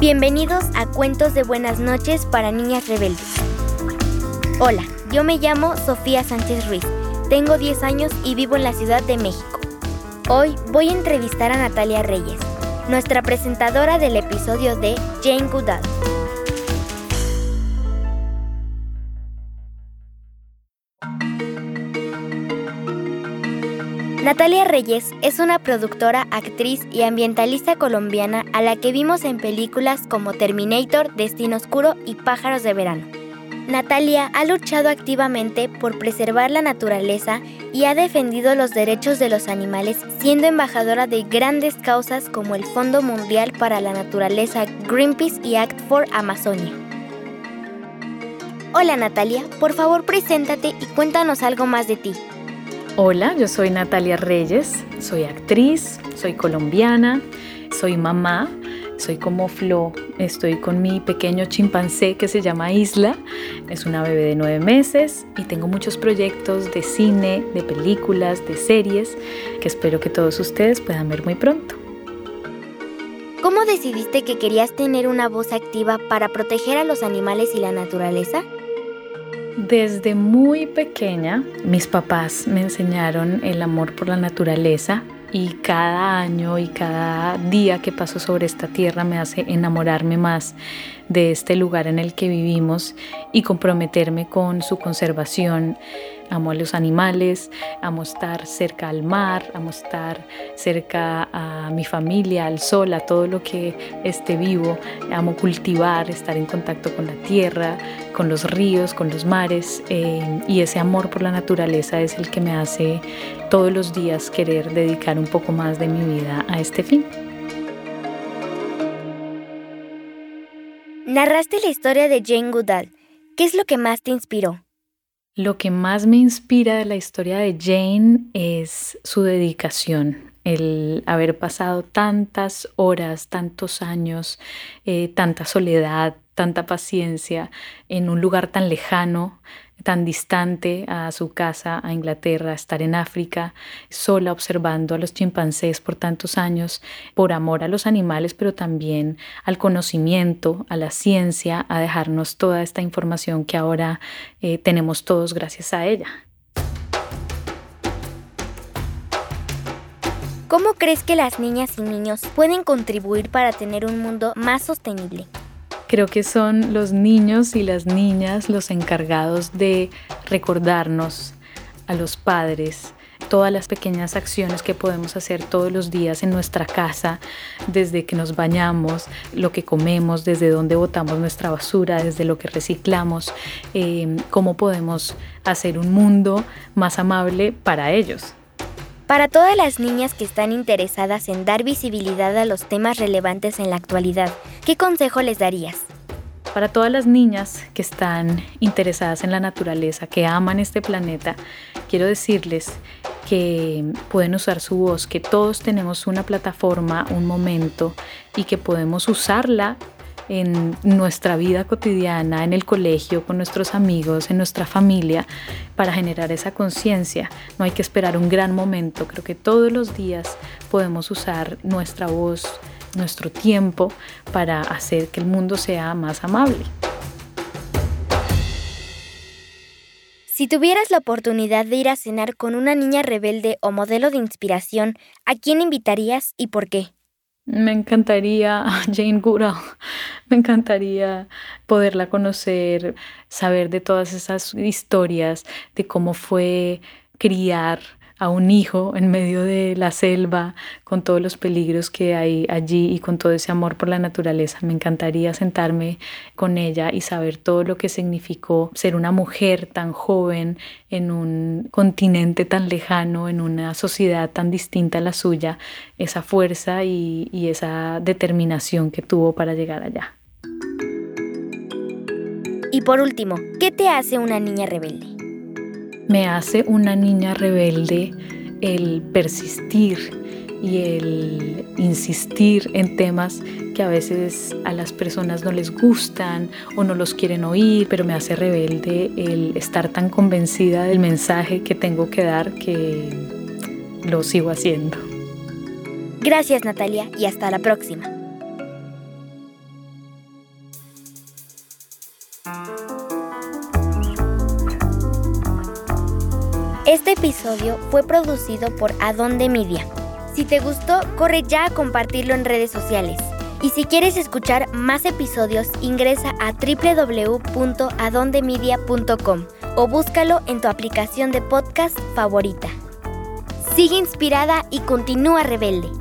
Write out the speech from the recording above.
Bienvenidos a Cuentos de Buenas noches para Niñas Rebeldes. Hola, yo me llamo Sofía Sánchez Ruiz, tengo 10 años y vivo en la Ciudad de México. Hoy voy a entrevistar a Natalia Reyes, nuestra presentadora del episodio de Jane Goodall. Natalia Reyes es una productora, actriz y ambientalista colombiana a la que vimos en películas como Terminator, Destino Oscuro y Pájaros de Verano. Natalia ha luchado activamente por preservar la naturaleza y ha defendido los derechos de los animales siendo embajadora de grandes causas como el Fondo Mundial para la Naturaleza Greenpeace y Act for Amazonia. Hola Natalia, por favor preséntate y cuéntanos algo más de ti. Hola, yo soy Natalia Reyes, soy actriz, soy colombiana, soy mamá, soy como Flo, estoy con mi pequeño chimpancé que se llama Isla, es una bebé de nueve meses y tengo muchos proyectos de cine, de películas, de series que espero que todos ustedes puedan ver muy pronto. ¿Cómo decidiste que querías tener una voz activa para proteger a los animales y la naturaleza? Desde muy pequeña, mis papás me enseñaron el amor por la naturaleza y cada año y cada día que paso sobre esta tierra me hace enamorarme más de este lugar en el que vivimos y comprometerme con su conservación. Amo a los animales, amo estar cerca al mar, amo estar cerca a mi familia, al sol, a todo lo que esté vivo. Amo cultivar, estar en contacto con la tierra, con los ríos, con los mares. Eh, y ese amor por la naturaleza es el que me hace todos los días querer dedicar un poco más de mi vida a este fin. Narraste la historia de Jane Goodall. ¿Qué es lo que más te inspiró? Lo que más me inspira de la historia de Jane es su dedicación, el haber pasado tantas horas, tantos años, eh, tanta soledad, tanta paciencia en un lugar tan lejano, tan distante a su casa, a Inglaterra, estar en África, sola observando a los chimpancés por tantos años, por amor a los animales, pero también al conocimiento, a la ciencia, a dejarnos toda esta información que ahora eh, tenemos todos gracias a ella. ¿Cómo crees que las niñas y niños pueden contribuir para tener un mundo más sostenible? Creo que son los niños y las niñas los encargados de recordarnos a los padres todas las pequeñas acciones que podemos hacer todos los días en nuestra casa, desde que nos bañamos, lo que comemos, desde dónde botamos nuestra basura, desde lo que reciclamos, eh, cómo podemos hacer un mundo más amable para ellos. Para todas las niñas que están interesadas en dar visibilidad a los temas relevantes en la actualidad, ¿qué consejo les darías? Para todas las niñas que están interesadas en la naturaleza, que aman este planeta, quiero decirles que pueden usar su voz, que todos tenemos una plataforma, un momento y que podemos usarla en nuestra vida cotidiana, en el colegio, con nuestros amigos, en nuestra familia, para generar esa conciencia. No hay que esperar un gran momento, creo que todos los días podemos usar nuestra voz, nuestro tiempo para hacer que el mundo sea más amable. Si tuvieras la oportunidad de ir a cenar con una niña rebelde o modelo de inspiración, ¿a quién invitarías y por qué? Me encantaría Jane Goodall, me encantaría poderla conocer, saber de todas esas historias, de cómo fue criar a un hijo en medio de la selva, con todos los peligros que hay allí y con todo ese amor por la naturaleza. Me encantaría sentarme con ella y saber todo lo que significó ser una mujer tan joven en un continente tan lejano, en una sociedad tan distinta a la suya, esa fuerza y, y esa determinación que tuvo para llegar allá. Y por último, ¿qué te hace una niña rebelde? Me hace una niña rebelde el persistir y el insistir en temas que a veces a las personas no les gustan o no los quieren oír, pero me hace rebelde el estar tan convencida del mensaje que tengo que dar que lo sigo haciendo. Gracias Natalia y hasta la próxima. Este episodio fue producido por Adonde Media. Si te gustó, corre ya a compartirlo en redes sociales. Y si quieres escuchar más episodios, ingresa a www.adondemedia.com o búscalo en tu aplicación de podcast favorita. Sigue inspirada y continúa rebelde.